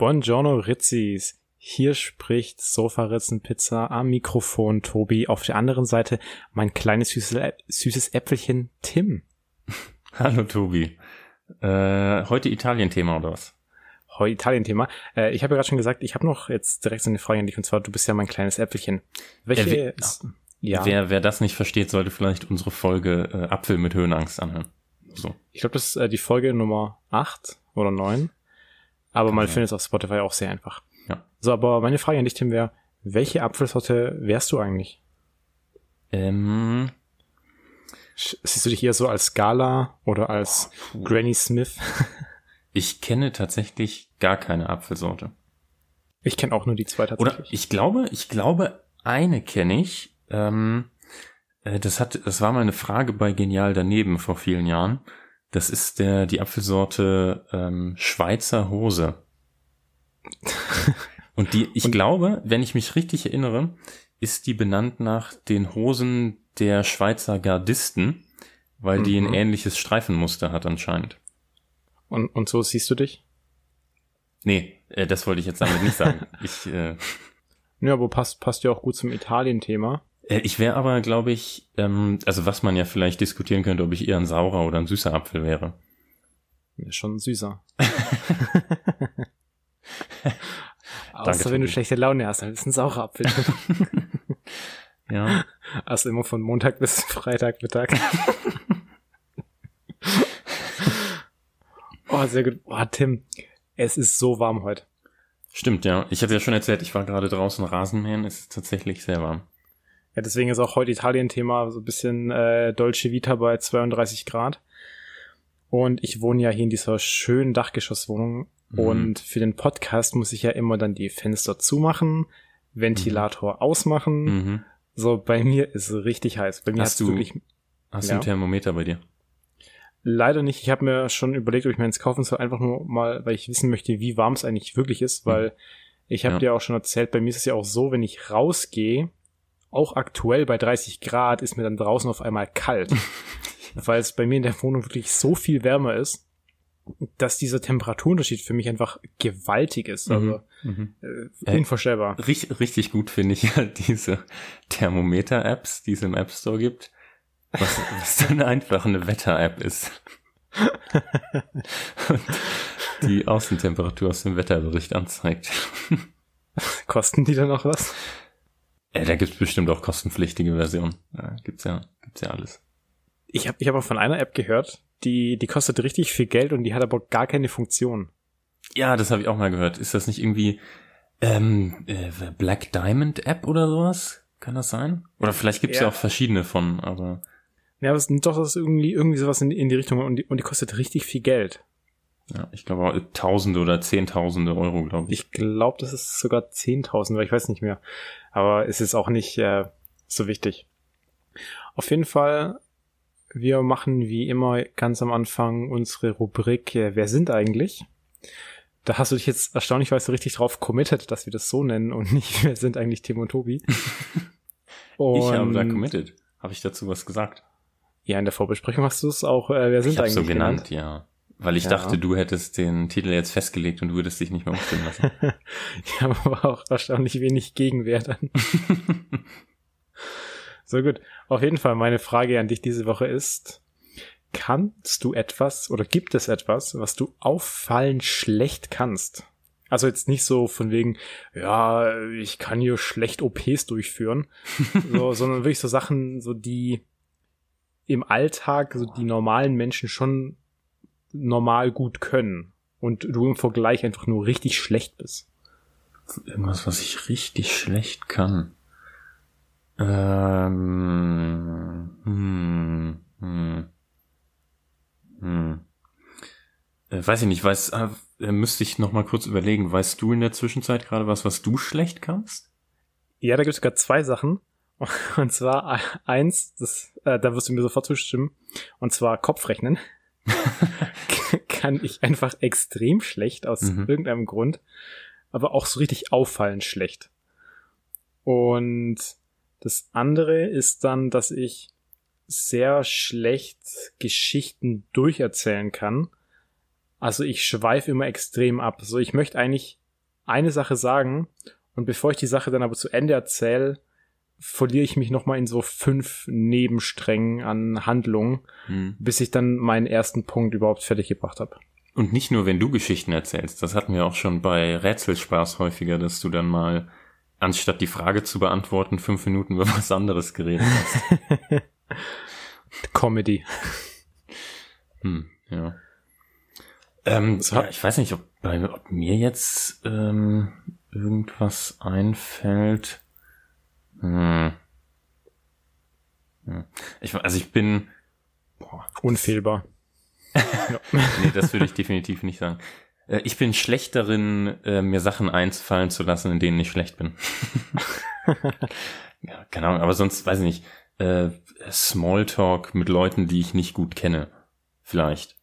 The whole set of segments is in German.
Buongiorno Rizzis. Hier spricht Sofaritzenpizza am Mikrofon Tobi. Auf der anderen Seite mein kleines süßes, süßes Äpfelchen Tim. Hallo Tobi. Äh, heute Italien-Thema oder was? Heute Italien-Thema. Äh, ich habe ja gerade schon gesagt, ich habe noch jetzt direkt so eine Frage an dich und zwar, du bist ja mein kleines Äpfelchen. Welche? Äh, ja. Wer, wer das nicht versteht, sollte vielleicht unsere Folge äh, Apfel mit Höhenangst anhören. So. Ich glaube, das ist äh, die Folge Nummer 8 oder 9. Aber Kann man sein. findet es auf Spotify auch sehr einfach. Ja. So, aber meine Frage an dich, Tim, wäre, welche Apfelsorte wärst du eigentlich? Ähm. Siehst du dich eher so als Scala oder als oh, Granny Smith? ich kenne tatsächlich gar keine Apfelsorte. Ich kenne auch nur die zwei tatsächlich. Oder ich glaube, ich glaube, eine kenne ich. Ähm, äh, das hat, das war mal eine Frage bei Genial daneben vor vielen Jahren. Das ist der die Apfelsorte ähm, Schweizer Hose. Und die, ich Und glaube, wenn ich mich richtig erinnere, ist die benannt nach den Hosen der Schweizer Gardisten, weil mhm. die ein mhm. ähnliches Streifenmuster hat anscheinend. Und, und so siehst du dich? Nee, äh, das wollte ich jetzt damit nicht sagen. ich, äh, ja, aber passt, passt ja auch gut zum Italien-Thema. Äh, ich wäre aber, glaube ich, ähm, also was man ja vielleicht diskutieren könnte, ob ich eher ein saurer oder ein süßer Apfel wäre. Ja, schon süßer. Außer wenn du schlechte Laune hast, dann ist ein saurer Apfel. ja. Also immer von Montag bis Freitag Mittag. oh, sehr gut. Oh, Tim, es ist so warm heute. Stimmt, ja. Ich hatte ja schon erzählt, ich war gerade draußen Rasenmähen. Es ist tatsächlich sehr warm. Ja, deswegen ist auch heute Italien-Thema so ein bisschen äh, Dolce Vita bei 32 Grad. Und ich wohne ja hier in dieser schönen Dachgeschosswohnung Mhm. Und für den Podcast muss ich ja immer dann die Fenster zumachen, Ventilator mhm. ausmachen. Mhm. So, bei mir ist es richtig heiß. Bei mir hast du wirklich. Hast ja. du ein Thermometer bei dir? Leider nicht. Ich habe mir schon überlegt, ob ich mir eins kaufen soll, einfach nur mal, weil ich wissen möchte, wie warm es eigentlich wirklich ist, weil mhm. ich habe ja. dir auch schon erzählt, bei mir ist es ja auch so, wenn ich rausgehe, auch aktuell bei 30 Grad, ist mir dann draußen auf einmal kalt. weil es bei mir in der Wohnung wirklich so viel wärmer ist dass dieser Temperaturunterschied für mich einfach gewaltig ist. Also mhm. äh, unvorstellbar. Äh, richtig, richtig gut finde ich ja diese Thermometer-Apps, die es im App Store gibt. Was, was dann einfach eine Wetter-App ist. Und die Außentemperatur aus dem Wetterbericht anzeigt. Kosten die dann auch was? Ja, da gibt's bestimmt auch kostenpflichtige Versionen. Ja, gibt's ja, gibt's ja alles. Ich habe ich hab auch von einer App gehört, die, die kostet richtig viel Geld und die hat aber gar keine Funktion. Ja, das habe ich auch mal gehört. Ist das nicht irgendwie ähm, äh, Black Diamond App oder sowas? Kann das sein? Oder vielleicht gibt's ja. ja auch verschiedene von, aber. Ja, aber es ist doch das ist irgendwie, irgendwie sowas in, in die Richtung und die, und die kostet richtig viel Geld. Ja, ich glaube Tausende oder Zehntausende Euro, glaube ich. Ich glaube, das ist sogar Zehntausend, weil ich weiß nicht mehr. Aber es ist auch nicht äh, so wichtig. Auf jeden Fall wir machen wie immer ganz am Anfang unsere Rubrik äh, Wer sind eigentlich? Da hast du dich jetzt erstaunlicherweise richtig drauf committed, dass wir das so nennen und nicht Wer sind eigentlich Tim und Tobi? und ich habe da committed. Habe ich dazu was gesagt? Ja, in der Vorbesprechung hast du es auch äh, Wer sind ich eigentlich so genannt? genannt? Ja. Weil ich ja. dachte, du hättest den Titel jetzt festgelegt und du würdest dich nicht mehr umstimmen lassen. ich habe aber auch erstaunlich wenig Gegenwehr dann. So gut. Auf jeden Fall meine Frage an dich diese Woche ist, kannst du etwas oder gibt es etwas, was du auffallend schlecht kannst? Also jetzt nicht so von wegen, ja, ich kann hier schlecht OPs durchführen, so, sondern wirklich so Sachen, so die im Alltag so die normalen Menschen schon normal gut können und du im Vergleich einfach nur richtig schlecht bist. Irgendwas, was ich richtig schlecht kann. Ähm, hm, hm, hm. Äh, weiß ich nicht, weiß, äh, müsste ich noch mal kurz überlegen. Weißt du in der Zwischenzeit gerade was, was du schlecht kannst? Ja, da gibt es sogar zwei Sachen. Und zwar eins, das, äh, da wirst du mir sofort zustimmen. Und zwar Kopfrechnen. kann ich einfach extrem schlecht aus mhm. irgendeinem Grund. Aber auch so richtig auffallend schlecht. Und das andere ist dann, dass ich sehr schlecht Geschichten durcherzählen kann. Also ich schweife immer extrem ab. So, ich möchte eigentlich eine Sache sagen und bevor ich die Sache dann aber zu Ende erzähle, verliere ich mich nochmal in so fünf Nebensträngen an Handlungen, Hm. bis ich dann meinen ersten Punkt überhaupt fertig gebracht habe. Und nicht nur, wenn du Geschichten erzählst. Das hatten wir auch schon bei Rätselspaß häufiger, dass du dann mal, anstatt die Frage zu beantworten, fünf Minuten über was anderes geredet hast. Comedy. Hm, ja. Ähm, So. ja, ich weiß nicht, ob, bei, ob mir jetzt ähm, irgendwas einfällt. Hm. Hm. Ich, also ich bin. Boah, Unfehlbar. nee, das würde ich definitiv nicht sagen. Äh, Ich bin schlecht darin, äh, mir Sachen einfallen zu lassen, in denen ich schlecht bin. ja, keine Ahnung, aber sonst weiß ich nicht. Äh, Smalltalk mit Leuten, die ich nicht gut kenne. Vielleicht.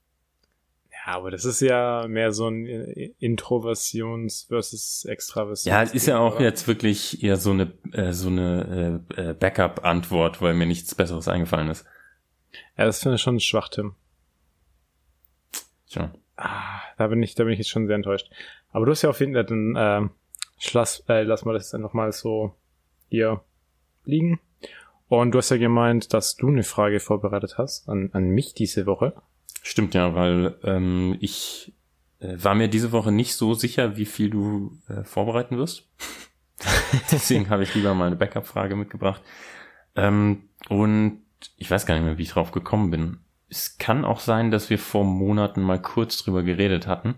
Aber das ist ja mehr so ein äh, Introversions versus Extraversions. Ja, es ist ja auch oder? jetzt wirklich eher so eine, äh, so eine äh, äh, Backup-Antwort, weil mir nichts Besseres eingefallen ist. Ja, das finde ich schon schwach, Tim. Tja. Ah, da bin ich, da bin ich jetzt schon sehr enttäuscht. Aber du hast ja auf jeden Fall, dann ähm, lass, äh, lass mal das dann nochmal so hier liegen. Und du hast ja gemeint, dass du eine Frage vorbereitet hast an, an mich diese Woche. Stimmt ja, weil ähm, ich äh, war mir diese Woche nicht so sicher, wie viel du äh, vorbereiten wirst. Deswegen habe ich lieber mal eine Backup-Frage mitgebracht. Ähm, und ich weiß gar nicht mehr, wie ich drauf gekommen bin. Es kann auch sein, dass wir vor Monaten mal kurz drüber geredet hatten.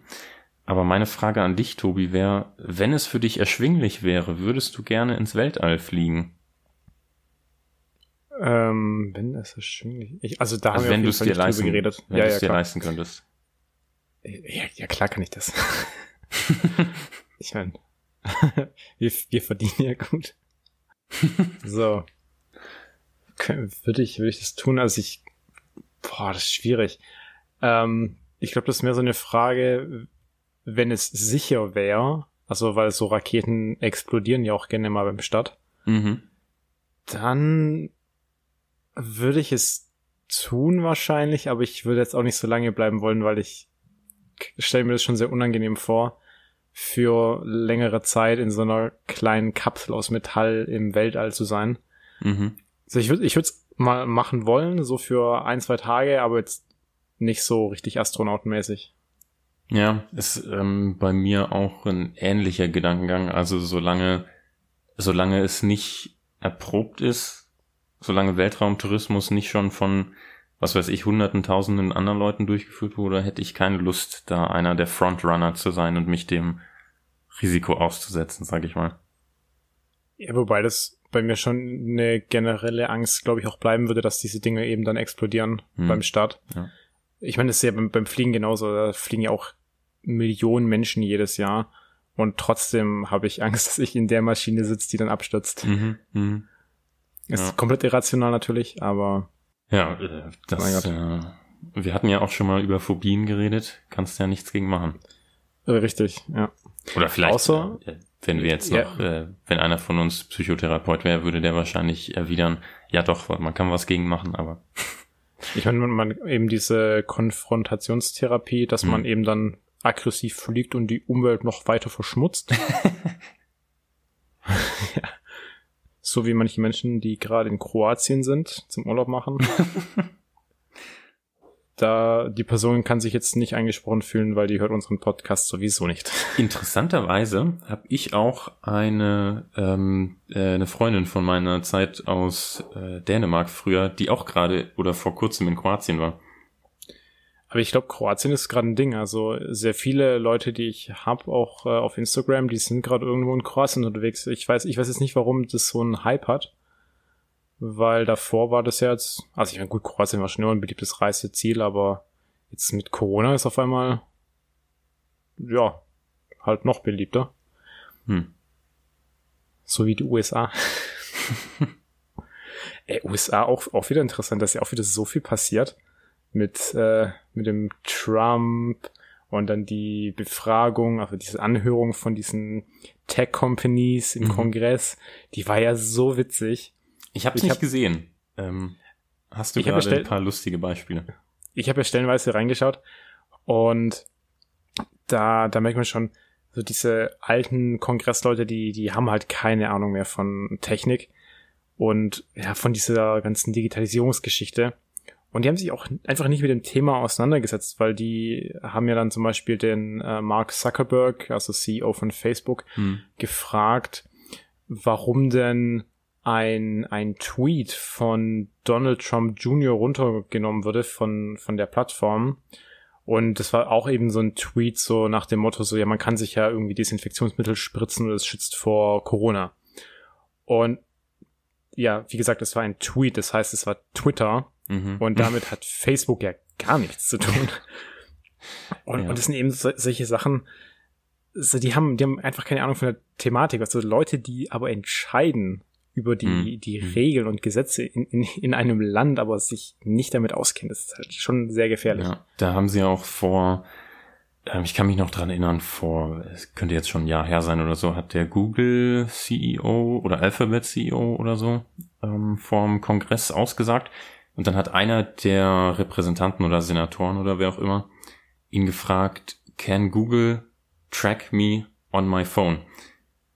Aber meine Frage an dich, Tobi, wäre, wenn es für dich erschwinglich wäre, würdest du gerne ins Weltall fliegen? Ähm, wenn das erschwinglich ich, Also da Also haben wenn wir auf es jeden dir Fall nicht leisten, drüber geredet. wenn Ja, du ja, es dir klar. leisten könntest. Ja, ja, klar kann ich das. ich meine, wir, wir verdienen ja gut. so. Würde ich, würde ich das tun? Also ich, boah, das ist schwierig. Ähm, ich glaube, das ist mehr so eine Frage, wenn es sicher wäre, also weil so Raketen explodieren ja auch gerne mal beim Start, Mhm. dann würde ich es tun wahrscheinlich, aber ich würde jetzt auch nicht so lange bleiben wollen, weil ich stelle mir das schon sehr unangenehm vor, für längere Zeit in so einer kleinen Kapsel aus Metall im Weltall zu sein. Mhm. Also ich würde ich würde es mal machen wollen, so für ein, zwei Tage, aber jetzt nicht so richtig astronautenmäßig. Ja, ist ähm, bei mir auch ein ähnlicher Gedankengang. Also solange, solange es nicht erprobt ist, solange Weltraumtourismus nicht schon von, was weiß ich, hunderten, tausenden anderen Leuten durchgeführt wurde, hätte ich keine Lust, da einer der Frontrunner zu sein und mich dem Risiko auszusetzen, sag ich mal. Ja, wobei das bei mir schon eine generelle Angst, glaube ich, auch bleiben würde, dass diese Dinge eben dann explodieren Hm. beim Start. Ja. Ich meine, das ist ja beim, beim Fliegen genauso. Da fliegen ja auch Millionen Menschen jedes Jahr. Und trotzdem habe ich Angst, dass ich in der Maschine sitze, die dann abstürzt. Mhm, mhm. Ist Ja. komplett irrational natürlich, aber Ja, äh, das, äh, wir hatten ja auch schon mal über Phobien geredet. Kannst ja nichts gegen machen. äh, richtig, ja. Oder vielleicht, Außer- äh, wenn wir jetzt Ja. noch, äh, wenn einer von uns Psychotherapeut wäre, würde der wahrscheinlich erwidern, ja doch, man kann was gegen machen, aber Ich meine, man, man eben diese Konfrontationstherapie, dass Hm. man eben dann aggressiv fliegt und die Umwelt noch weiter verschmutzt. ja. So wie manche Menschen, die gerade in Kroatien sind, zum Urlaub machen. da die Person kann sich jetzt nicht angesprochen fühlen, weil die hört unseren Podcast sowieso nicht. interessanterweise habe ich auch eine, ähm, äh, eine Freundin von meiner Zeit aus äh, Dänemark früher, die auch gerade oder vor kurzem in Kroatien war. Aber ich glaube, Kroatien ist gerade ein Ding. Also sehr viele Leute, die ich habe, auch äh, auf Instagram, die sind gerade irgendwo in Kroatien unterwegs. Ich weiß, ich weiß jetzt nicht, warum das so einen Hype hat. Weil davor war das ja jetzt, also ich meine, gut, Kroatien war schon immer ein beliebtes Reiseziel, aber jetzt mit Corona ist auf einmal, ja, halt noch beliebter. Hm. So wie die USA. Ey, USA auch, auch wieder interessant, dass ja auch wieder so viel passiert mit, äh, mit dem Trump und dann die Befragung, also diese Anhörung von diesen Tech-Companies im Mhm. Kongress, die war ja so witzig. Ich habe nicht hab- gesehen. Ähm, hast du gerade ein paar lustige Beispiele? Ich habe ja stellenweise reingeschaut und da, da merkt man schon, so diese alten Kongressleute, die, die haben halt keine Ahnung mehr von Technik und ja, von dieser ganzen Digitalisierungsgeschichte. Und die haben sich auch einfach nicht mit dem Thema auseinandergesetzt, weil die haben ja dann zum Beispiel den äh, Mark Zuckerberg, also CEO von Facebook, hm. gefragt, warum denn ein, ein Tweet von Donald Trump Jr. runtergenommen wurde von, von der Plattform. Und das war auch eben so ein Tweet so nach dem Motto so, ja, man kann sich ja irgendwie Desinfektionsmittel spritzen und es schützt vor Corona. Und ja, wie gesagt, es war ein Tweet, das heißt, es war Twitter. Mhm. Und damit hat Facebook ja gar nichts zu tun. Und, ja. und das sind eben so, solche Sachen, so, die haben, die haben einfach keine Ahnung von der Thematik. Also Leute, die aber entscheiden über die, mhm. die mhm. Regeln und Gesetze in, in, in einem Land, aber sich nicht damit auskennen, das ist halt schon sehr gefährlich. Ja, da haben sie auch vor, ich kann mich noch dran erinnern, vor, es könnte jetzt schon ein Jahr her sein oder so, hat der Google CEO oder Alphabet CEO oder so ähm, vorm Kongress ausgesagt. Und dann hat einer der Repräsentanten oder Senatoren oder wer auch immer ihn gefragt, can Google track me on my phone?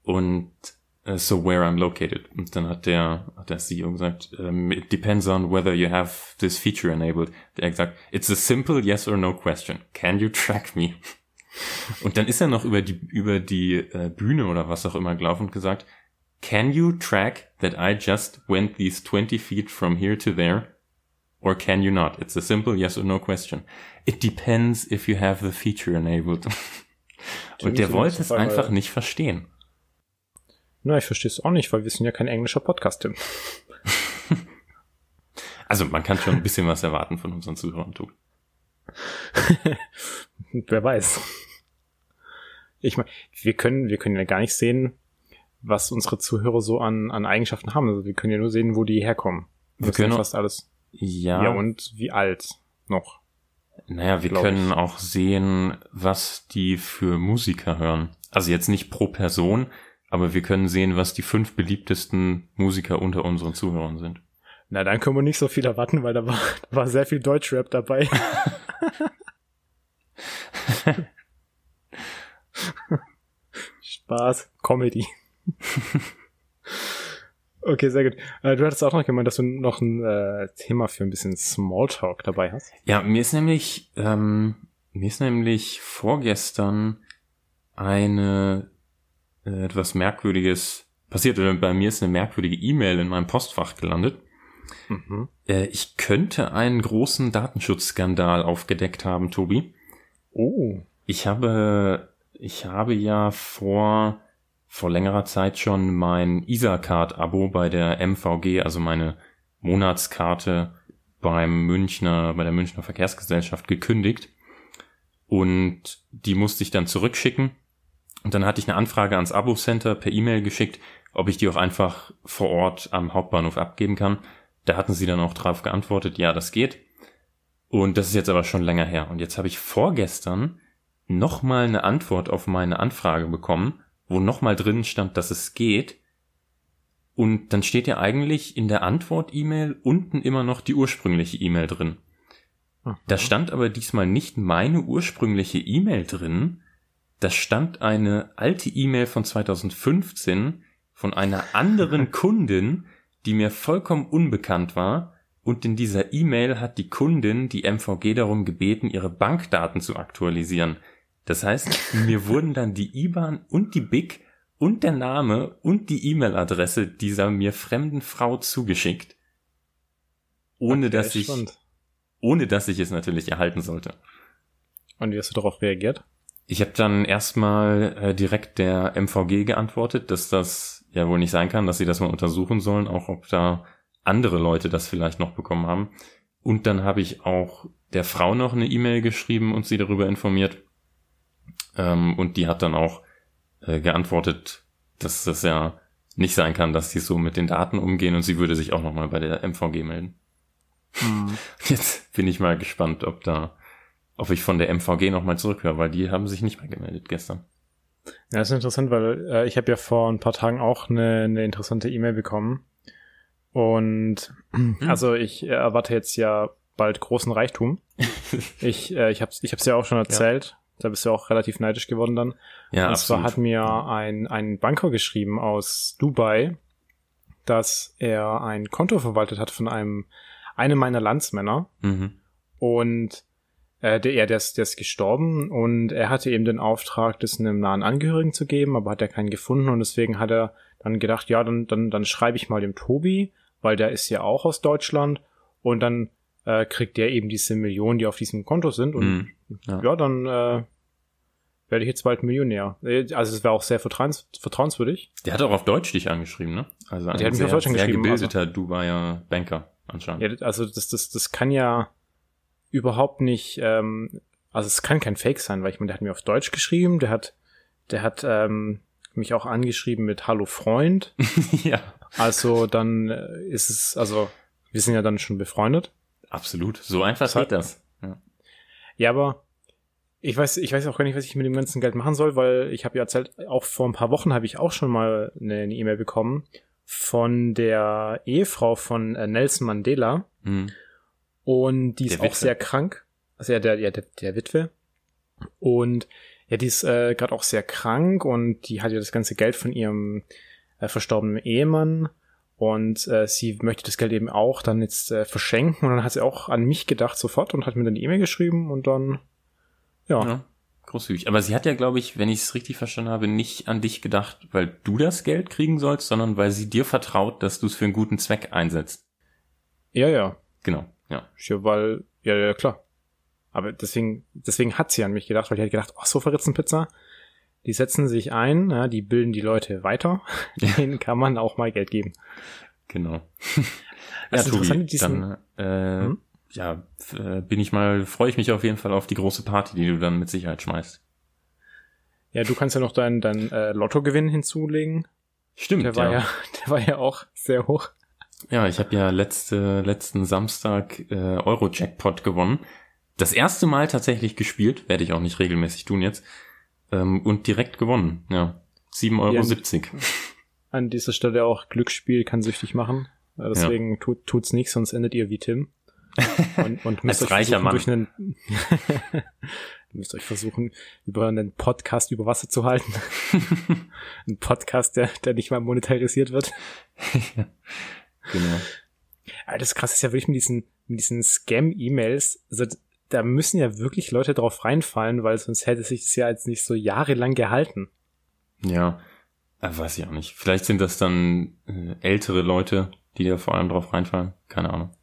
Und so where I'm located. Und dann hat der, hat der CEO gesagt, um, it depends on whether you have this feature enabled. Der hat gesagt, it's a simple yes or no question. Can you track me? Und dann ist er noch über die, über die äh, Bühne oder was auch immer gelaufen und gesagt, can you track that I just went these 20 feet from here to there? Or can you not? It's a simple yes or no question. It depends if you have the feature enabled. und der wollte es einfach nicht verstehen. Na, ich verstehe es auch nicht, weil wir sind ja kein englischer Podcast, Tim. also man kann schon ein bisschen was erwarten von unseren Zuhörern, du. Wer weiß. Ich meine, wir können, wir können ja gar nicht sehen, was unsere Zuhörer so an, an Eigenschaften haben. Also wir können ja nur sehen, wo die herkommen. Wir das können fast alles. Ja. Ja, und wie alt noch. Naja, wir können ich. auch sehen, was die für Musiker hören. Also jetzt nicht pro Person, aber wir können sehen, was die fünf beliebtesten Musiker unter unseren Zuhörern sind. Na, dann können wir nicht so viel erwarten, weil da war, da war sehr viel Deutschrap dabei. Spaß, Comedy. okay, sehr gut. Äh, du hattest auch noch gemeint, dass du noch ein äh, Thema für ein bisschen Smalltalk dabei hast. Ja, mir ist nämlich, ähm, mir ist nämlich vorgestern eine äh, etwas Merkwürdiges passiert. Oder bei mir ist eine merkwürdige E-Mail in meinem Postfach gelandet. Mhm. Äh, ich könnte einen großen Datenschutzskandal aufgedeckt haben, Tobi. Oh. Ich habe, ich habe ja vor, vor längerer Zeit schon mein ISA-Card-Abo bei der MVG, also meine Monatskarte beim Münchner, bei der Münchner Verkehrsgesellschaft gekündigt. Und die musste ich dann zurückschicken und dann hatte ich eine Anfrage ans Abo-Center per E-Mail geschickt, ob ich die auch einfach vor Ort am Hauptbahnhof abgeben kann. Da hatten sie dann auch drauf geantwortet, ja, das geht. Und das ist jetzt aber schon länger her. Und jetzt habe ich vorgestern nochmal eine Antwort auf meine Anfrage bekommen, wo nochmal drin stand, dass es geht. Und dann steht ja eigentlich in der Antwort-E-Mail unten immer noch die ursprüngliche E-Mail drin. Aha. Da stand aber diesmal nicht meine ursprüngliche E-Mail drin, da stand eine alte E-Mail von 2015 von einer anderen Kundin, die mir vollkommen unbekannt war. Und in dieser E-Mail hat die Kundin die MVG darum gebeten, ihre Bankdaten zu aktualisieren. Das heißt, mir wurden dann die IBAN und die BIC und der Name und die E-Mail-Adresse dieser mir fremden Frau zugeschickt. Ohne okay, dass ich, spannend. ohne dass ich es natürlich erhalten sollte. Und wie hast du darauf reagiert? Ich habe dann erstmal äh, direkt der MVG geantwortet, dass das ja wohl nicht sein kann, dass sie das mal untersuchen sollen, auch ob da andere Leute das vielleicht noch bekommen haben. Und dann habe ich auch der Frau noch eine E-Mail geschrieben und sie darüber informiert. Ähm, und die hat dann auch äh, geantwortet, dass das ja nicht sein kann, dass sie so mit den Daten umgehen und sie würde sich auch nochmal bei der MVG melden. Hm. Jetzt bin ich mal gespannt, ob da ob ich von der MVG nochmal zurückhöre, weil die haben sich nicht mehr gemeldet gestern. Ja, das ist interessant, weil äh, ich habe ja vor ein paar Tagen auch eine, eine interessante E-Mail bekommen. Und mhm. also ich erwarte jetzt ja bald großen Reichtum. ich äh, ich habe ich hab's ja auch schon erzählt, ja. Da bist du auch relativ neidisch geworden dann. Ja, Und zwar absolut. hat mir ein, ein Banker geschrieben aus Dubai, dass er ein Konto verwaltet hat von einem, einem meiner Landsmänner. Mhm. Und äh, der, ja, der, ist, der ist gestorben und er hatte eben den Auftrag, das einem nahen Angehörigen zu geben, aber hat er keinen gefunden und deswegen hat er dann gedacht, ja, dann, dann, dann schreibe ich mal dem Tobi, weil der ist ja auch aus Deutschland und dann äh, kriegt der eben diese Millionen, die auf diesem Konto sind und Mhm. Ja. ja, dann äh, werde ich jetzt bald Millionär. Äh, Also es wäre auch sehr vertrauens vertrauenswürdig. Der hat auch auf Deutsch dich angeschrieben, ne? Also ein Der hat mich sehr, auf Deutsch sehr angeschrieben, gebildeter Dubaier Banker anscheinend. Ja, also das, das, das kann ja überhaupt nicht, ähm, also es kann kein Fake sein, weil ich meine, der hat mir auf Deutsch geschrieben, der hat, der hat ähm, mich auch angeschrieben mit Hallo Freund. ja. Also dann äh, ist es, also wir sind ja dann schon befreundet. Absolut. So einfach geht das. Ja. Ja, aber ich weiß, ich weiß auch gar nicht, was ich mit dem ganzen Geld machen soll, weil ich habe ja erzählt, auch vor ein paar Wochen habe ich auch schon mal eine E-Mail bekommen von der Ehefrau von äh, Nelson Mandela. Mhm. Und die ist Der auch Witwe. sehr krank. Also ja, der, ja, der, der Witwe. Und ja, die ist äh, gerade auch sehr krank und die hat ja das ganze Geld von ihrem äh, verstorbenen Ehemann. Und äh, sie möchte das Geld eben auch dann jetzt äh, verschenken. Und dann hat sie auch an mich gedacht sofort und hat mir dann die E-Mail geschrieben und dann, ja. Ja. Großzügig. Aber sie hat ja, glaube ich, wenn ich es richtig verstanden habe, nicht an dich gedacht, weil du das Geld kriegen sollst, sondern weil sie dir vertraut, dass du es für einen guten Zweck einsetzt. Ja, ja. Genau. Ja. Ja, weil, ja, ja, klar. Aber deswegen, deswegen hat sie an mich gedacht, weil die hat gedacht, oh, so Pizza, die setzen sich ein, ja, die bilden die Leute weiter, denen kann man auch mal Geld geben. Genau. Ja, Tobi, diesen- dann äh, Hm? ja, äh, bin ich mal, freue ich mich auf jeden Fall auf die große Party, die du dann mit Sicherheit schmeißt. Ja, du kannst ja noch deinen dein, äh, Lottogewinn hinzulegen. Stimmt, Der war ja. der war ja auch sehr hoch. Ja, ich habe ja letzte, letzten Samstag äh, Euro-Jackpot gewonnen. Das erste Mal tatsächlich gespielt, werde ich auch nicht regelmäßig tun jetzt. Ähm, und direkt gewonnen, ja. 7,70 Euro. An dieser Stelle auch Glücksspiel kann süchtig machen. Äh, Deswegen tut, tut's nicht, sonst endet ihr wie Tim. Und, und müsst euch versuchen, durch einen, müsst euch versuchen, über einen Podcast über Wasser zu halten. Ein Podcast, der, der nicht mal monetarisiert wird. Genau. Aber das krasse ist ja wirklich mit diesen, mit diesen Scam-E-Mails, also da müssen ja wirklich Leute drauf reinfallen, weil sonst hätte sich das ja jetzt nicht so jahrelang gehalten. Ja, äh, weiß ich auch nicht. Vielleicht sind das dann äh, ältere Leute, die da vor allem drauf reinfallen. Keine Ahnung.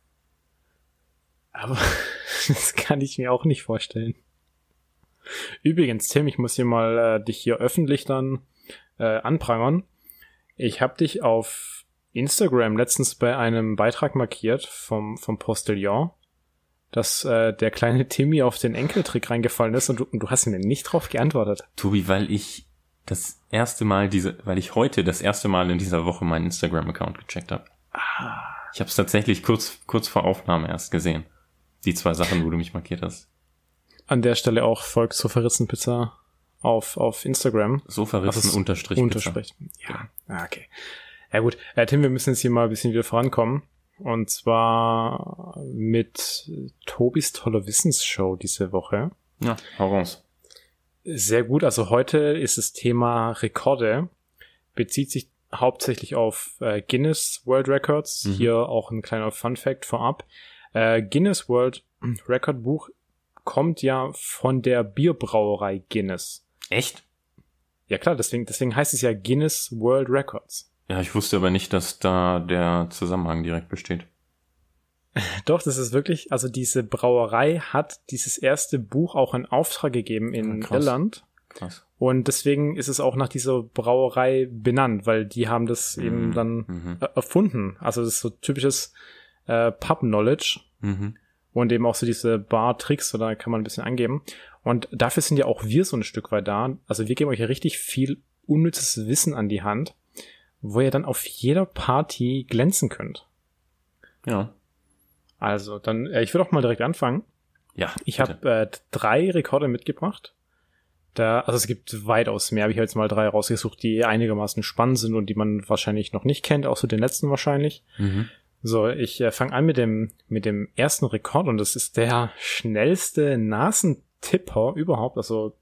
Aber das kann ich mir auch nicht vorstellen. Übrigens, Tim, ich muss hier mal äh, dich hier öffentlich dann äh, anprangern. Ich habe dich auf Instagram letztens bei einem Beitrag markiert vom, vom Postillon, dass äh, der kleine Timmy auf den Enkeltrick reingefallen ist und du, und du hast mir nicht drauf geantwortet. Tobi, weil ich das erste Mal diese, weil ich heute das erste Mal in dieser Woche meinen Instagram-Account gecheckt habe. Ich habe es tatsächlich kurz, kurz vor Aufnahme erst gesehen. Die zwei Sachen, wo du mich markiert hast. An der Stelle auch folgt zur Verrissenpizza auf, auf Instagram. So verrissen ist Unterstrich. Pizza. Unterstrich. Ja, ah, okay. Ja gut, äh, Tim, wir müssen jetzt hier mal ein bisschen wieder vorankommen. Und zwar mit Tobis tolle Wissensshow diese Woche. Ja, hau raus. Sehr gut, also heute ist das Thema Rekorde. Bezieht sich hauptsächlich auf äh, Guinness World Records. Mhm. Hier auch ein kleiner Fun Fact vorab. Äh, Guinness World Record Buch kommt ja von der Bierbrauerei Guinness. Echt? Ja klar, deswegen, deswegen heißt es ja Guinness World Records. Ja, ich wusste aber nicht, dass da der Zusammenhang direkt besteht. Doch, das ist wirklich, also diese Brauerei hat dieses erste Buch auch in Auftrag gegeben in krass. Irland. Krass. Und deswegen ist es auch nach dieser Brauerei benannt, weil die haben das eben Mhm. dann Mhm. erfunden. Also das ist so typisches äh, Pub-Knowledge Mhm. und eben auch so diese Bar-Tricks, so da kann man ein bisschen angeben. Und dafür sind ja auch wir so ein Stück weit da. Also wir geben euch ja richtig viel unnützes Wissen an die Hand, wo ihr dann auf jeder Party glänzen könnt. Ja. Also, dann, äh, ich würde auch mal direkt anfangen. Ja. Ich habe äh, drei Rekorde mitgebracht. Da, also es gibt weitaus mehr, habe ich jetzt mal drei rausgesucht, die einigermaßen spannend sind und die man wahrscheinlich noch nicht kennt, außer den letzten wahrscheinlich. Mhm. So, ich äh, fange an mit dem, mit dem ersten Rekord und das ist der schnellste Nasentipper überhaupt. Also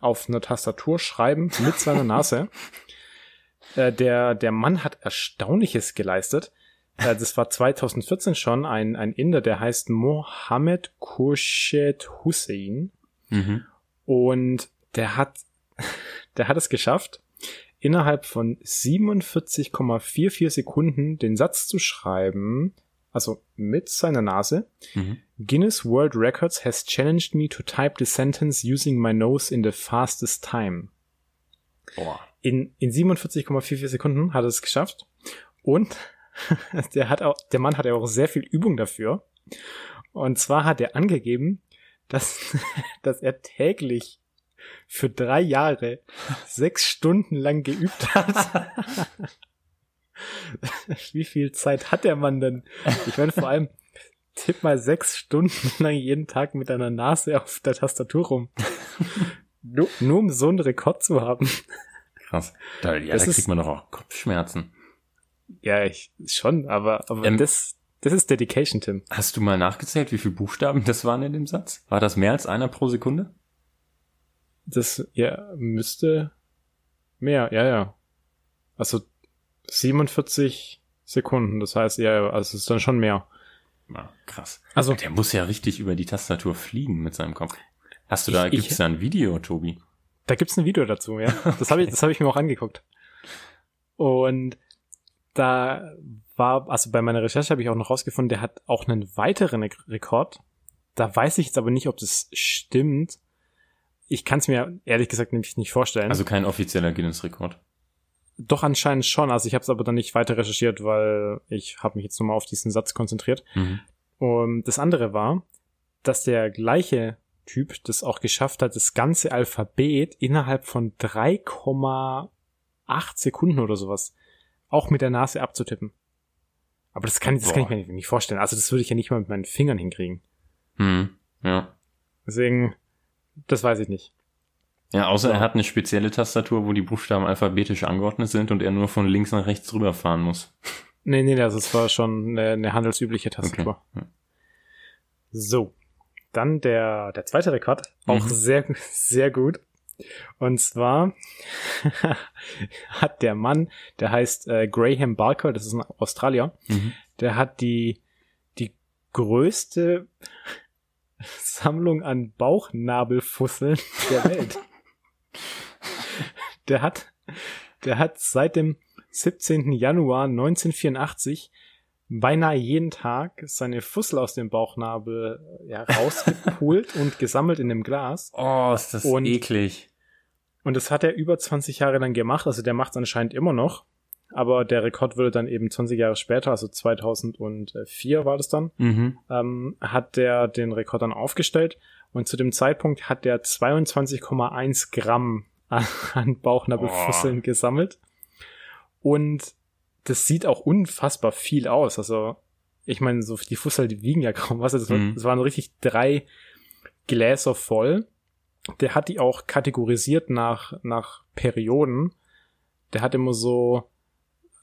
auf einer Tastatur schreiben mit seiner Nase. Äh, der, der Mann hat Erstaunliches geleistet. Äh, das war 2014 schon ein, ein Inder, der heißt Mohammed Khurshid Hussein. Mhm. Und der hat, der hat es geschafft, innerhalb von 47,44 Sekunden den Satz zu schreiben, also mit seiner Nase. Mhm. Guinness World Records has challenged me to type the sentence using my nose in the fastest time. Boah. In, in 47,44 Sekunden hat er es geschafft. Und der hat auch, der Mann hat ja auch sehr viel Übung dafür. Und zwar hat er angegeben, dass, dass er täglich für drei Jahre sechs Stunden lang geübt hat. Wie viel Zeit hat der Mann denn? Ich meine, vor allem, tipp mal sechs Stunden lang jeden Tag mit deiner Nase auf der Tastatur rum. nur, nur um so einen Rekord zu haben. Krass. Da, ja, Das da ist- kriegt man doch auch Kopfschmerzen. Ja, ich schon, aber, aber Ähm, das, das ist Dedication, Tim. Hast du mal nachgezählt, wie viele Buchstaben das waren in dem Satz? War das mehr als einer pro Sekunde? Das ja müsste mehr, ja, ja. Also 47 Sekunden, das heißt, ja, also es ist dann schon mehr. Ja, krass. Also Der muss ja richtig über die Tastatur fliegen mit seinem Kopf. Hast du da, Ich- ich- gibt's da ein Video, Tobi? Da gibt's ein Video dazu, ja. Das habe ich, das habe ich mir auch angeguckt. Und da war, also bei meiner Recherche habe ich auch noch rausgefunden, der hat auch einen weiteren Re- Rekord. Da weiß ich jetzt aber nicht, ob das stimmt. Ich kann es mir ehrlich gesagt nämlich nicht vorstellen. Also kein offizieller Guinness-Rekord. Doch anscheinend schon. Also ich habe es aber dann nicht weiter recherchiert, weil ich habe mich jetzt nur mal auf diesen Satz konzentriert. Mhm. Und das andere war, dass der gleiche Typ das auch geschafft hat, das ganze Alphabet innerhalb von 3,8 Sekunden oder sowas auch mit der Nase abzutippen. Aber das kann, das kann ich mir nicht vorstellen. Also das würde ich ja nicht mal mit meinen Fingern hinkriegen. Mhm. Ja. Deswegen, das weiß ich nicht. Ja, außer er hat eine spezielle Tastatur, wo die Buchstaben alphabetisch angeordnet sind und er nur von links nach rechts rüberfahren muss. Nee, nee, also es war schon eine, eine handelsübliche Tastatur. Ja. So. Dann der, der zweite Rekord. Auch Mhm. sehr, sehr gut. Und zwar hat der Mann, der heißt äh, Graham Barker, das ist ein Australier, Mhm. der hat die, die größte Sammlung an Bauchnabelfusseln der Welt. der hat, der hat seit dem 17. Januar 1984 beinahe jeden Tag seine Fussel aus dem Bauchnabel äh, ja, rausgepult und gesammelt in einem Glas. Oh, ist das Und- eklig. Und das hat er über 20 Jahre lang gemacht. Also der macht es anscheinend immer noch. Aber der Rekord wurde dann eben 20 Jahre später, also 2004 war das dann, Mhm. ähm, hat der den Rekord dann aufgestellt. Und zu dem Zeitpunkt hat der 22,1 Gramm an, an Bauchnabelfusseln gesammelt. Und das sieht auch unfassbar viel aus. Also ich meine, so die Fussel, die wiegen ja kaum was. Das, war- Mhm. das waren richtig drei Gläser voll. Der hat die auch kategorisiert nach, nach Perioden. Der hat immer so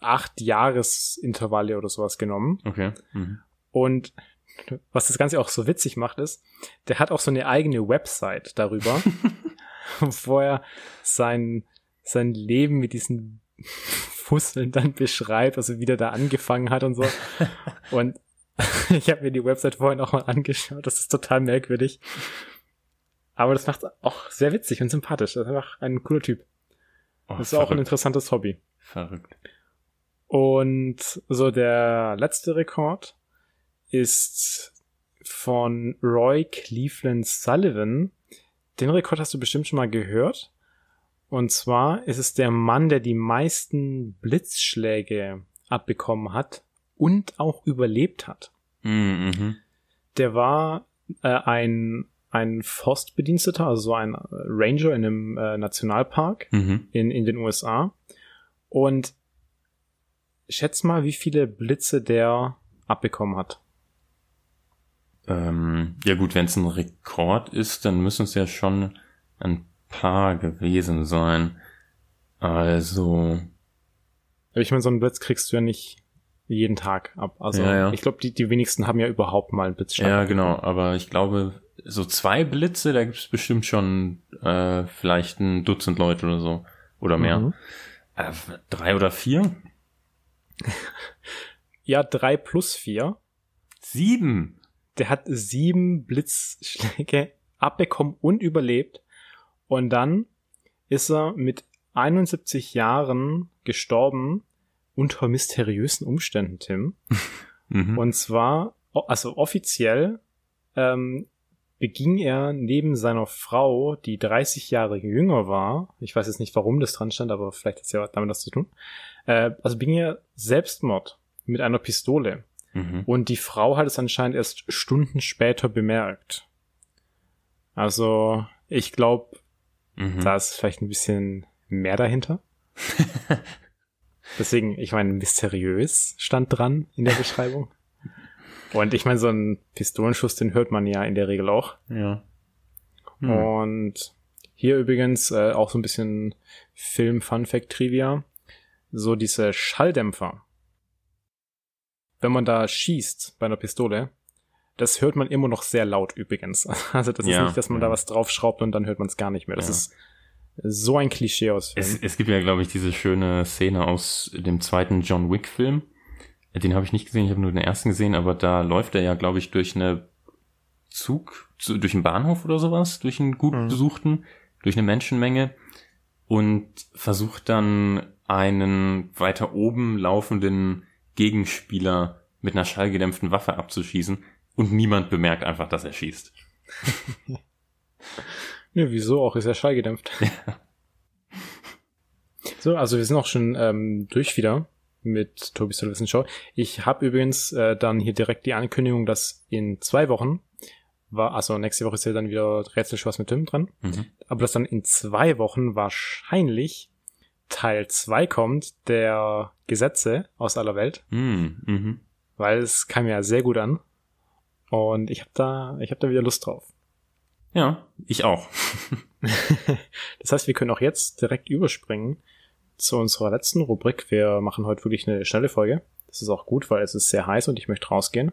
acht Jahresintervalle oder sowas genommen. Okay. Mhm. Und was das Ganze auch so witzig macht, ist, der hat auch so eine eigene Website darüber, wo er sein, sein Leben mit diesen Fusseln dann beschreibt, also wie der da angefangen hat und so. Und ich habe mir die Website vorhin auch mal angeschaut, das ist total merkwürdig. Aber das macht auch sehr witzig und sympathisch. Das ist einfach ein cooler Typ. Oh, Das ist auch ein verrückt. interessantes Hobby. Verrückt. Und so der letzte Rekord ist von Roy Cleveland Sullivan. Den Rekord hast du bestimmt schon mal gehört. Und zwar ist es der Mann, der die meisten Blitzschläge abbekommen hat und auch überlebt hat. Mhm. Mhm. Der war äh, ein, ein Forstbediensteter, also so ein Ranger in einem äh, Nationalpark Mhm. in, in den USA. Und schätz mal, wie viele Blitze der abbekommen hat. Ähm, ja gut, wenn es ein Rekord ist, dann müssen es ja schon ein paar gewesen sein. Also, Ich meine, so einen Blitz kriegst du ja nicht jeden Tag ab. Also Ja, ja. ich glaube, die, die wenigsten haben ja überhaupt mal einen Blitzschlag. ja genau, aber ich glaube, so zwei Blitze, da gibt's bestimmt schon äh, vielleicht ein Dutzend Leute oder so. Oder mehr. Mhm. Äh, drei oder vier? ja, drei plus vier. Sieben. Der hat sieben Blitzschläge abbekommen und überlebt. Und dann ist er mit 71 Jahren gestorben unter mysteriösen Umständen, Tim. mhm. Und zwar, also offiziell ähm, beging er neben seiner Frau, die 30 Jahre jünger war, ich weiß jetzt nicht, warum das dran stand, aber vielleicht hat es ja damit was zu tun, äh, also beging er Selbstmord mit einer Pistole. Mhm. Und die Frau hat es anscheinend erst Stunden später bemerkt. Also, ich glaube, mhm. da ist vielleicht ein bisschen mehr dahinter. Deswegen, ich meine, mysteriös stand dran in der Beschreibung. Und ich meine, so ein Pistolenschuss, den hört man ja in der Regel auch. Ja. Hm. Und hier übrigens äh, auch so ein bisschen Film-Fun-Fact-Trivia. So diese Schalldämpfer. Wenn man da schießt bei einer Pistole, das hört man immer noch sehr laut übrigens. Also das ja, ist nicht, dass man ja. da was draufschraubt und dann hört man es gar nicht mehr. Das ja. ist so ein Klischee aus. Es, es gibt ja, glaube ich, diese schöne Szene aus dem zweiten John Wick-Film. Den habe ich nicht gesehen, ich habe nur den ersten gesehen, aber da läuft er ja, glaube ich, durch eine Zug, durch einen Bahnhof oder sowas, durch einen gut mhm. besuchten, durch eine Menschenmenge und versucht dann einen weiter oben laufenden Gegenspieler mit einer schallgedämpften Waffe abzuschießen und niemand bemerkt einfach, dass er schießt. Ja, wieso auch? Ist ja schallgedämpft. Ja. So, also wir sind auch schon ähm, durch wieder mit Tobi's Television Show. Ich habe übrigens äh, dann hier direkt die Ankündigung, dass in zwei Wochen war, also nächste Woche ist ja dann wieder Rätselspaß mit Tim dran, mhm. aber dass dann in zwei Wochen wahrscheinlich Teil zwei kommt der Gesetze aus aller Welt, mhm. Mhm. weil es kam ja sehr gut an und ich habe da, ich habe da wieder Lust drauf. Ja, ich auch. das heißt, wir können auch jetzt direkt überspringen zu unserer letzten Rubrik. Wir machen heute wirklich eine schnelle Folge. Das ist auch gut, weil es ist sehr heiß und ich möchte rausgehen.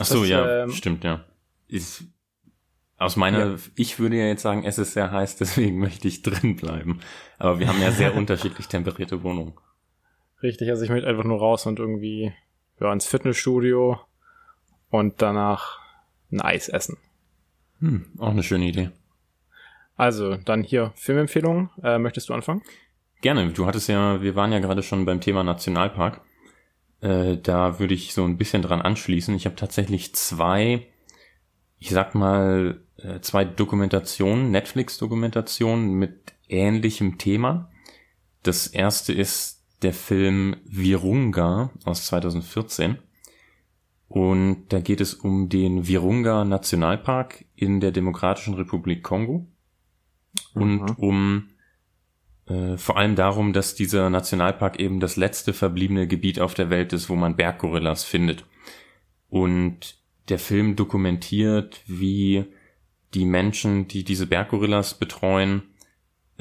Ach so, das, ja, ähm, stimmt, ja. Ich, aus meiner, ja. ich würde ja jetzt sagen, es ist sehr heiß, deswegen möchte ich drin bleiben. Aber wir haben ja sehr unterschiedlich temperierte Wohnungen. Richtig, also ich möchte einfach nur raus und irgendwie ja, ins Fitnessstudio und danach ein Eis essen. Hm, auch eine schöne Idee. Also, dann hier Filmempfehlungen. Äh, möchtest du anfangen? Gerne. Du hattest ja, wir waren ja gerade schon beim Thema Nationalpark. Äh, da würde ich so ein bisschen dran anschließen. Ich habe tatsächlich zwei, ich sag mal, äh, zwei Dokumentationen, Netflix-Dokumentationen mit ähnlichem Thema. Das erste ist der Film Virunga aus 2014. Und da geht es um den Virunga Nationalpark in der Demokratischen Republik Kongo. Und mhm. um äh, vor allem darum, dass dieser Nationalpark eben das letzte verbliebene Gebiet auf der Welt ist, wo man Berggorillas findet. Und der Film dokumentiert, wie die Menschen, die diese Berggorillas betreuen,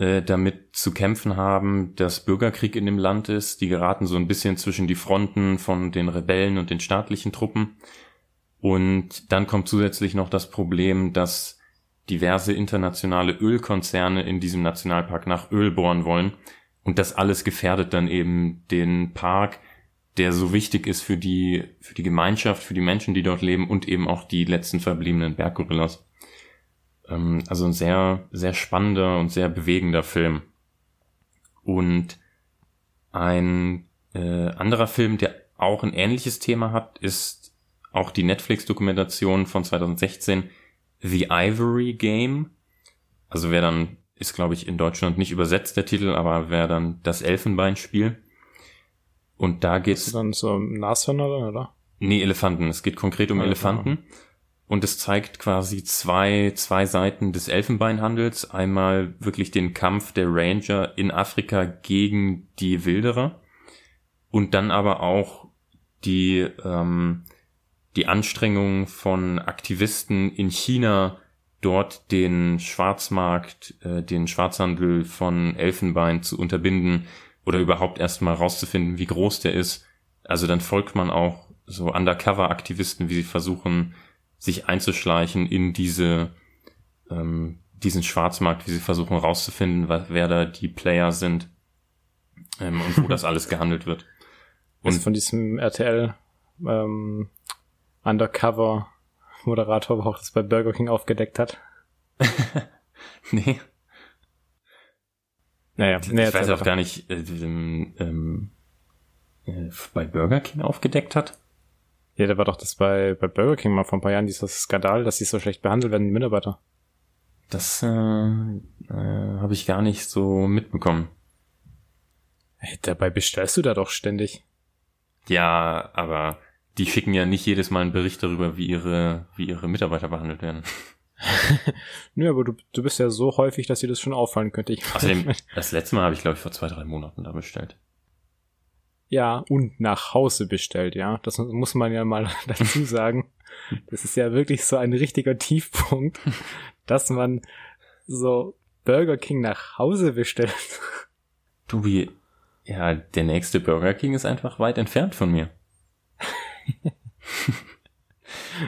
äh, damit zu kämpfen haben, dass Bürgerkrieg in dem Land ist. Die geraten so ein bisschen zwischen die Fronten von den Rebellen und den staatlichen Truppen. Und dann kommt zusätzlich noch das Problem, dass diverse internationale Ölkonzerne in diesem Nationalpark nach Öl bohren wollen. Und das alles gefährdet dann eben den Park, der so wichtig ist für die, für die Gemeinschaft, für die Menschen, die dort leben und eben auch die letzten verbliebenen Berggorillas. Ähm, also ein sehr, sehr spannender und sehr bewegender Film. Und ein äh, anderer Film, der auch ein ähnliches Thema hat, ist auch die Netflix-Dokumentation von 2016 The Ivory Game. Also wer dann, ist glaube ich in Deutschland nicht übersetzt der Titel, aber wer dann das Elfenbeinspiel. Und da geht's. Ist dann so Nashörner oder? Nee, Elefanten. Es geht konkret um ja, Elefanten. Und es zeigt quasi zwei, zwei Seiten des Elfenbeinhandels. Einmal wirklich den Kampf der Ranger in Afrika gegen die Wilderer. Und dann aber auch die, ähm, die Anstrengungen von Aktivisten in China, dort den Schwarzmarkt, äh, den Schwarzhandel von Elfenbein zu unterbinden oder überhaupt erstmal rauszufinden, wie groß der ist. Also dann folgt man auch so Undercover-Aktivisten, wie sie versuchen, sich einzuschleichen in diese, ähm, diesen Schwarzmarkt, wie sie versuchen rauszufinden, wer da die Player sind ähm, und wo das alles gehandelt wird. Und von diesem RTL ähm, Undercover Moderator auch das bei Burger King aufgedeckt hat. nee. Naja, ich nee, weiß auch gar nicht, äh, ähm, äh, bei Burger King aufgedeckt hat. Ja, da war doch das bei, bei Burger King mal vor ein paar Jahren dieser Skandal, dass sie so schlecht behandelt werden, die Mitarbeiter. Das äh, äh, habe ich gar nicht so mitbekommen. Hey, dabei bestellst du da doch ständig. Ja, aber die schicken ja nicht jedes Mal einen Bericht darüber, wie ihre, wie ihre Mitarbeiter behandelt werden. Nö, aber du, du bist ja so häufig, dass dir das schon auffallen könnte. Ich Außerdem, das letzte Mal habe ich, glaube ich, vor zwei, drei Monaten da bestellt. Ja, und nach Hause bestellt, ja. Das muss man ja mal dazu sagen. Das ist ja wirklich so ein richtiger Tiefpunkt, dass man so Burger King nach Hause bestellt. Du, wie, ja, der nächste Burger King ist einfach weit entfernt von mir.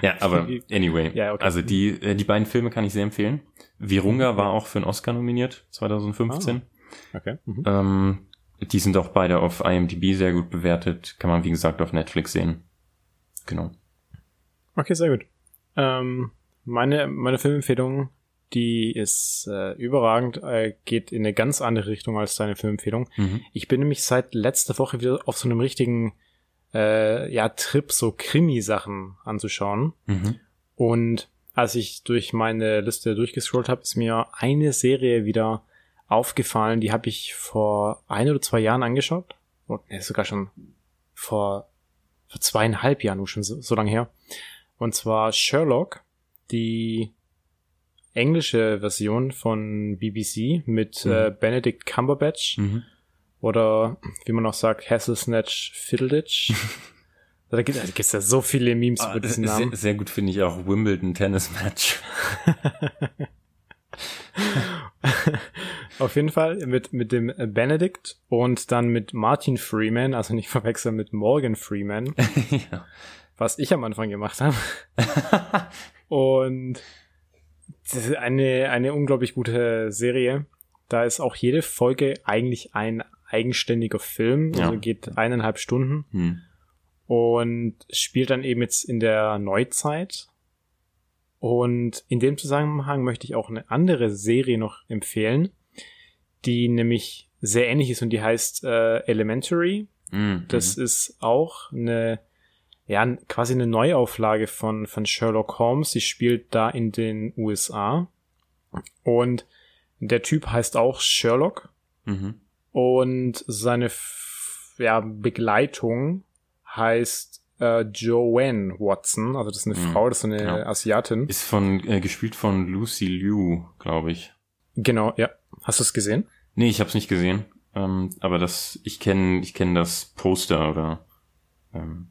ja, aber anyway. Ja, okay. Also die, äh, die beiden Filme kann ich sehr empfehlen. Virunga war auch für einen Oscar nominiert, 2015. Ah, okay. Mhm. Ähm, die sind auch beide auf IMDb sehr gut bewertet. Kann man, wie gesagt, auf Netflix sehen. Genau. Okay, sehr gut. Ähm, meine, meine Filmempfehlung, die ist äh, überragend, äh, geht in eine ganz andere Richtung als deine Filmempfehlung. Mhm. Ich bin nämlich seit letzter Woche wieder auf so einem richtigen äh, ja, Trip, so Krimi-Sachen anzuschauen. Mhm. Und als ich durch meine Liste durchgescrollt habe, ist mir eine Serie wieder aufgefallen, die habe ich vor ein oder zwei Jahren angeschaut. Oh, nee, sogar schon vor, vor zweieinhalb Jahren, schon so, so lange her. Und zwar Sherlock, die englische Version von BBC mit mhm. äh, Benedict Cumberbatch. Mhm. Oder wie man auch sagt, Hasselsnatch Fiddleditch. da gibt es ja so viele Memes ah, über diesen Namen. Sehr, sehr gut finde ich auch Wimbledon Tennis Match. Auf jeden Fall mit, mit dem Benedict und dann mit Martin Freeman, also nicht verwechseln mit Morgan Freeman. ja. Was ich am Anfang gemacht habe. und das ist eine, eine unglaublich gute Serie. Da ist auch jede Folge eigentlich ein eigenständiger Film, ja. also geht eineinhalb Stunden hm. und spielt dann eben jetzt in der Neuzeit. Und in dem Zusammenhang möchte ich auch eine andere Serie noch empfehlen, die nämlich sehr ähnlich ist und die heißt äh, Elementary. Mhm. Das ist auch eine, ja, quasi eine Neuauflage von, von Sherlock Holmes. Sie spielt da in den USA. Und der Typ heißt auch Sherlock. Mhm. Und seine ja, Begleitung heißt äh, Joanne Watson. Also das ist eine mhm. Frau, das ist eine ja. Asiatin. Ist von äh, gespielt von Lucy Liu, glaube ich. Genau, ja. Hast du es gesehen? Nee, ich habe es nicht gesehen. Ähm, aber das, ich kenne, ich kenne das Poster oder ähm,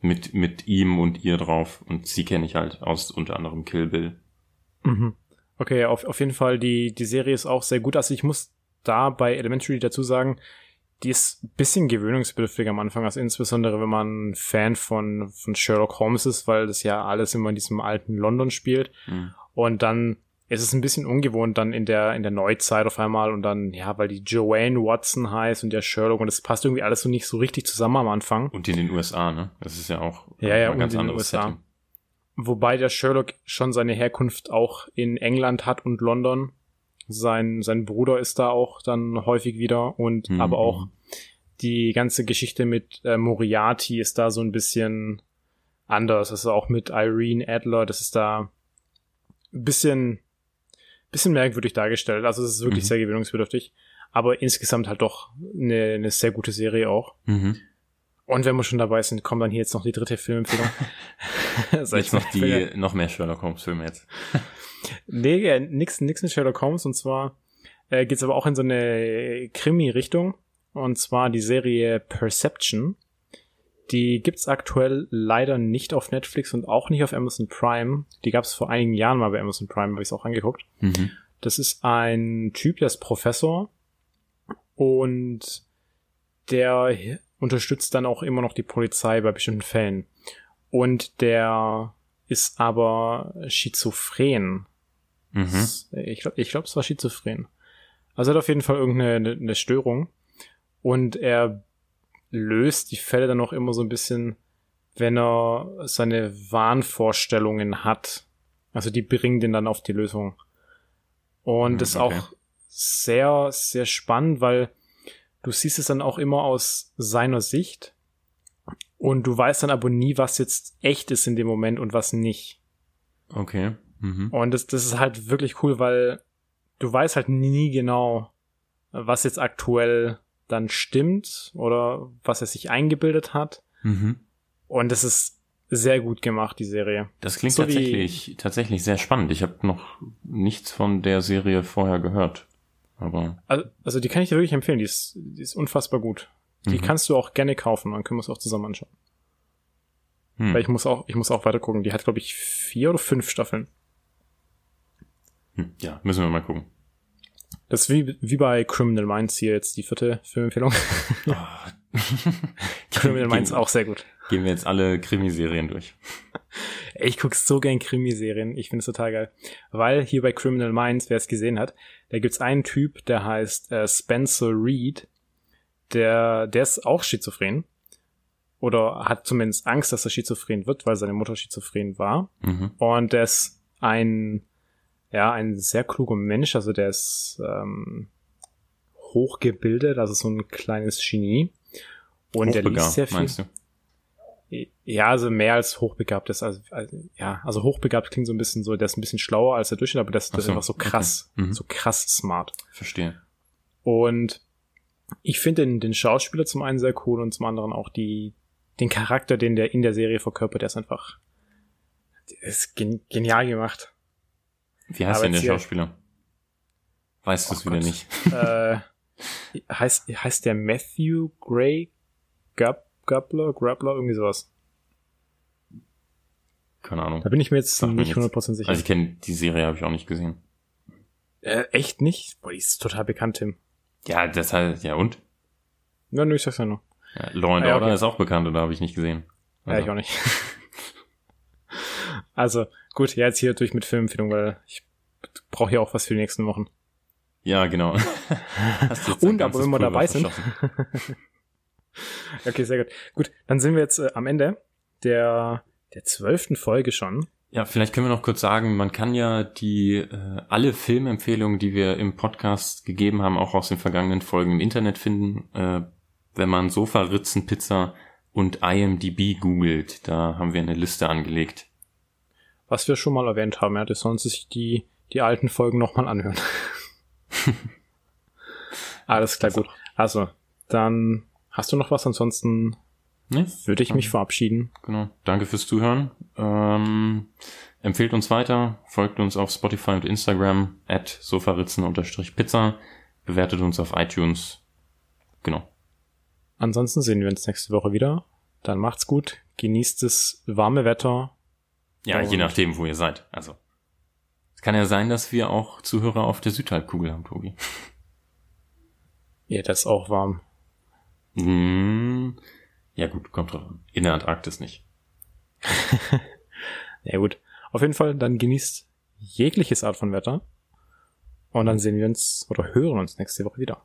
mit mit ihm und ihr drauf und sie kenne ich halt aus unter anderem Kill Bill. Mhm. Okay, auf, auf jeden Fall die die Serie ist auch sehr gut. Also ich muss da bei Elementary dazu sagen, die ist ein bisschen gewöhnungsbedürftig am Anfang, also insbesondere wenn man Fan von, von Sherlock Holmes ist, weil das ja alles immer in diesem alten London spielt. Mhm. Und dann ist es ein bisschen ungewohnt dann in der, in der Neuzeit auf einmal und dann, ja, weil die Joanne Watson heißt und der Sherlock und das passt irgendwie alles so nicht so richtig zusammen am Anfang. Und in den USA, ne? Das ist ja auch ja, ja, ein ganz anderes USA. Setting. Wobei der Sherlock schon seine Herkunft auch in England hat und London sein, sein Bruder ist da auch dann häufig wieder und mhm. aber auch die ganze Geschichte mit äh, Moriarty ist da so ein bisschen anders. Also auch mit Irene Adler, das ist da ein bisschen, bisschen merkwürdig dargestellt. Also es ist wirklich mhm. sehr gewöhnungsbedürftig. Aber insgesamt halt doch eine, eine sehr gute Serie auch. Mhm. Und wenn wir schon dabei sind, kommen dann hier jetzt noch die dritte Filmempfehlung. jetzt noch die, noch mehr Sherlock Holmes Filme jetzt. nee, nix, nix mit Sherlock Holmes. Und zwar äh, geht aber auch in so eine Krimi-Richtung. Und zwar die Serie Perception. Die gibt's aktuell leider nicht auf Netflix und auch nicht auf Amazon Prime. Die gab's vor einigen Jahren mal bei Amazon Prime, habe ich auch angeguckt. Mhm. Das ist ein Typ, der ist Professor und der unterstützt dann auch immer noch die Polizei bei bestimmten Fällen. Und der ist aber schizophren. Mhm. Ich glaube, ich glaub, es war schizophren. Also er hat auf jeden Fall irgendeine eine, eine Störung. Und er löst die Fälle dann auch immer so ein bisschen, wenn er seine Wahnvorstellungen hat. Also die bringen den dann auf die Lösung. Und Hm, das ist auch sehr, sehr spannend, weil du siehst es dann auch immer aus seiner Sicht. Und du weißt dann aber nie, was jetzt echt ist in dem Moment und was nicht. Okay. Mhm. Und das, das ist halt wirklich cool, weil du weißt halt nie genau, was jetzt aktuell dann stimmt oder was er sich eingebildet hat. Mhm. Und das ist sehr gut gemacht, die Serie. Das klingt So tatsächlich, tatsächlich sehr spannend. Ich habe noch nichts von der Serie vorher gehört. Aber Also, also die kann ich dir wirklich empfehlen, die ist, die ist unfassbar gut. Die Mhm. kannst du auch gerne kaufen, dann können wir es auch zusammen anschauen. hm. Weil ich muss auch, ich muss auch weiter gucken. Die hat, glaube ich, vier oder fünf Staffeln. Hm, ja, müssen wir mal gucken. Das ist wie, wie bei Criminal Minds hier jetzt die vierte Filmempfehlung. Criminal Minds auch sehr gut. Gehen wir jetzt alle Krimiserien durch. Ich gucke so gern Krimiserien. Ich finde es total geil. Weil hier bei Criminal Minds, wer es gesehen hat, da gibt's einen Typ, der heißt äh, Spencer Reed. Der, der ist auch schizophren. Oder hat zumindest Angst, dass er schizophren wird, weil seine Mutter schizophren war. Mhm. Und der ist ein, ja, ein sehr kluger Mensch. Also der ist ähm, hochgebildet, also so ein kleines Genie. Und der liest sehr viel. meinst du? Ja, also mehr als hochbegabt ist. Also, also, ja, also hochbegabt klingt so ein bisschen so, der ist ein bisschen schlauer als der Durchschnitt, aber das, das Ach ist so, einfach so krass, okay. Mhm. so krass smart. Verstehe. Und ich finde den, den Schauspieler zum einen sehr cool und zum anderen auch die, den Charakter, den der in der Serie verkörpert, der ist einfach, der ist gen genial gemacht. Wie heißt denn der Schauspieler? Weißt du Oh es wieder Gott. nicht? äh, heißt, heißt der Matthew Gray Gub, Gubler, Grabler, irgendwie sowas. Keine Ahnung. Da bin ich mir jetzt Sag mir nicht. 100% sicher. Also ich kenne die Serie, habe ich auch nicht gesehen. äh, echt nicht? Boah, die ist total bekannt, Tim. Ja, das halt, ja und? Ja, nö, ich sag's ja nur. Ja, Law and Ah, ja, Order okay. ist auch bekannt oder habe ich nicht gesehen? Ja, ich auch nicht. also, gut, ja, jetzt hier durch mit Filmempfehlung, weil ich brauche ja auch was für die nächsten Wochen. Ja, genau. Und aber wenn wir dabei sind. Okay, sehr gut. Gut, dann sind wir jetzt äh, am Ende der der zwölften Folge schon. Ja, vielleicht können wir noch kurz sagen, man kann ja die äh, alle Filmempfehlungen, die wir im Podcast gegeben haben, auch aus den vergangenen Folgen im Internet finden, äh, wenn man Sofa, Ritzen, Pizza und IMDb googelt. Da haben wir eine Liste angelegt. Was wir schon mal erwähnt haben, ja, das sollen sich die, die alten Folgen nochmal anhören. Alles klar, gut. Also, dann hast du noch was, ansonsten Ne? würde ich mich verabschieden. Genau. Danke fürs Zuhören. Ähm, empfehlt uns weiter, folgt uns auf Spotify und Instagram at sofaritzen-pizza, bewertet uns auf iTunes. Genau. Ansonsten sehen wir uns nächste Woche wieder. Dann macht's gut, genießt das warme Wetter. Ja, je nachdem, wo ihr seid. Also. Es kann ja sein, dass wir auch Zuhörer auf der Südhalbkugel haben, Tobi. Ja, das ist auch warm. Hm, ja gut, kommt drauf an. In der Antarktis nicht. Ja gut. Auf jeden Fall, dann genießt jegliches Art von Wetter. Und dann sehen wir uns oder hören uns nächste Woche wieder.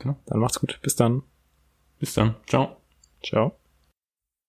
Genau. Dann macht's gut. Bis dann. Bis dann. Ciao. Ciao.